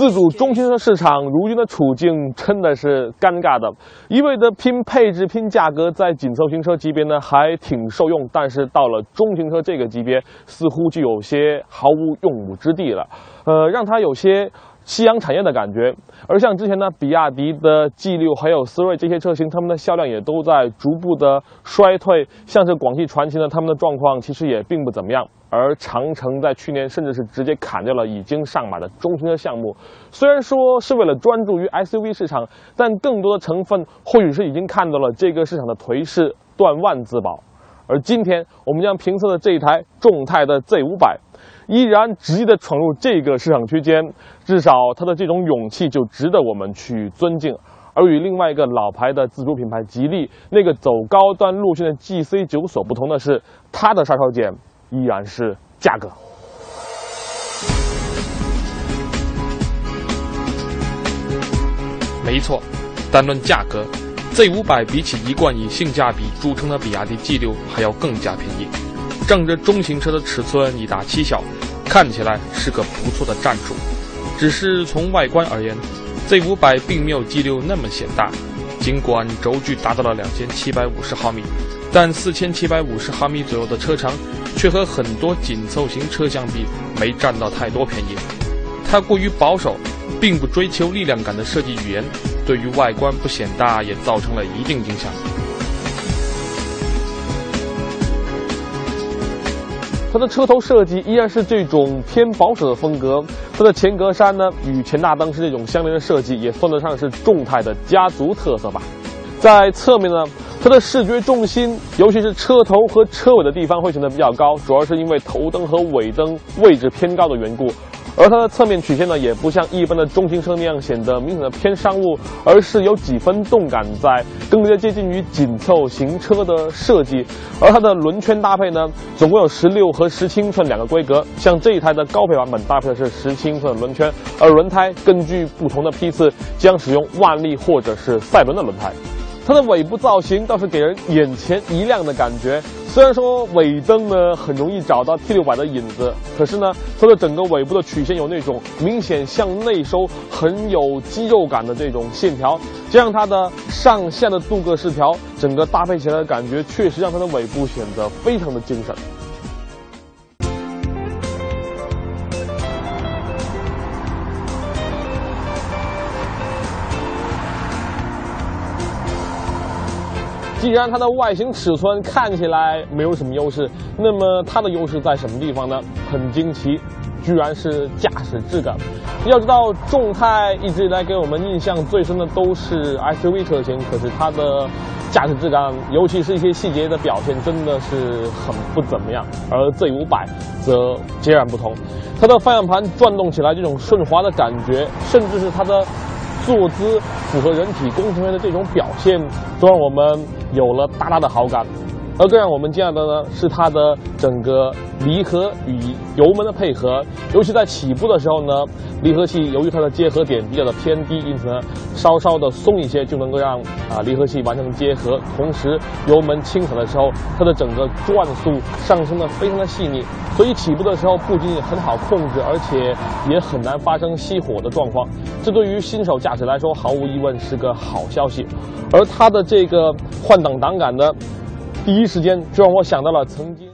自主中型车市场如今的处境真的是尴尬的，一味的拼配置、拼价格，在紧凑型车级别呢还挺受用，但是到了中型车这个级别，似乎就有些毫无用武之地了。呃，让它有些。夕阳产业的感觉，而像之前呢，比亚迪的 G 六还有思锐这些车型，他们的销量也都在逐步的衰退。像是广汽传祺呢，他们的状况其实也并不怎么样。而长城在去年甚至是直接砍掉了已经上马的中型车项目，虽然说是为了专注于 SUV 市场，但更多的成分或许是已经看到了这个市场的颓势，断腕自保。而今天我们将评测的这一台众泰的 Z 五百。依然直接的闯入这个市场区间，至少他的这种勇气就值得我们去尊敬。而与另外一个老牌的自主品牌吉利那个走高端路线的 GC 九所不同的是，它的杀手锏依然是价格。没错，单论价格，Z 五百比起一贯以性价比著称的比亚迪 G 六还要更加便宜。仗着中型车的尺寸以大欺小，看起来是个不错的战术。只是从外观而言，Z 五百并没有 G 六那么显大。尽管轴距达到了两千七百五十毫米，但四千七百五十毫米左右的车长，却和很多紧凑型车相比，没占到太多便宜。它过于保守，并不追求力量感的设计语言，对于外观不显大也造成了一定影响。它的车头设计依然是这种偏保守的风格，它的前格栅呢与前大灯是这种相连的设计，也算得上是众泰的家族特色吧。在侧面呢，它的视觉重心，尤其是车头和车尾的地方会显得比较高，主要是因为头灯和尾灯位置偏高的缘故。而它的侧面曲线呢，也不像一般的中型车那样显得明显的偏商务，而是有几分动感在，更加接近于紧凑型车的设计。而它的轮圈搭配呢，总共有十六和十七英寸两个规格，像这一台的高配版本搭配的是十七英寸的轮圈，而轮胎根据不同的批次将使用万力或者是赛伦的轮胎。它的尾部造型倒是给人眼前一亮的感觉。虽然说尾灯呢很容易找到 T 六百的影子，可是呢，它的整个尾部的曲线有那种明显向内收、很有肌肉感的这种线条，加上它的上下的镀铬饰条，整个搭配起来的感觉确实让它的尾部显得非常的精神。既然它的外形尺寸看起来没有什么优势，那么它的优势在什么地方呢？很惊奇，居然是驾驶质感。要知道，众泰一直以来给我们印象最深的都是 SUV 车型，可是它的驾驶质感，尤其是一些细节的表现，真的是很不怎么样。而 Z 五百则截然不同，它的方向盘转动起来这种顺滑的感觉，甚至是它的。坐姿符合人体工程学的这种表现，都让我们有了大大的好感。而更让我们惊讶的呢，是它的整个离合与油门的配合，尤其在起步的时候呢，离合器由于它的结合点比较的偏低，因此呢，稍稍的松一些就能够让啊离合器完成结合。同时，油门轻踩的时候，它的整个转速上升的非常的细腻，所以起步的时候不仅仅很好控制，而且也很难发生熄火的状况。这对于新手驾驶来说，毫无疑问是个好消息。而它的这个换挡挡杆呢？第一时间就让我想到了曾经。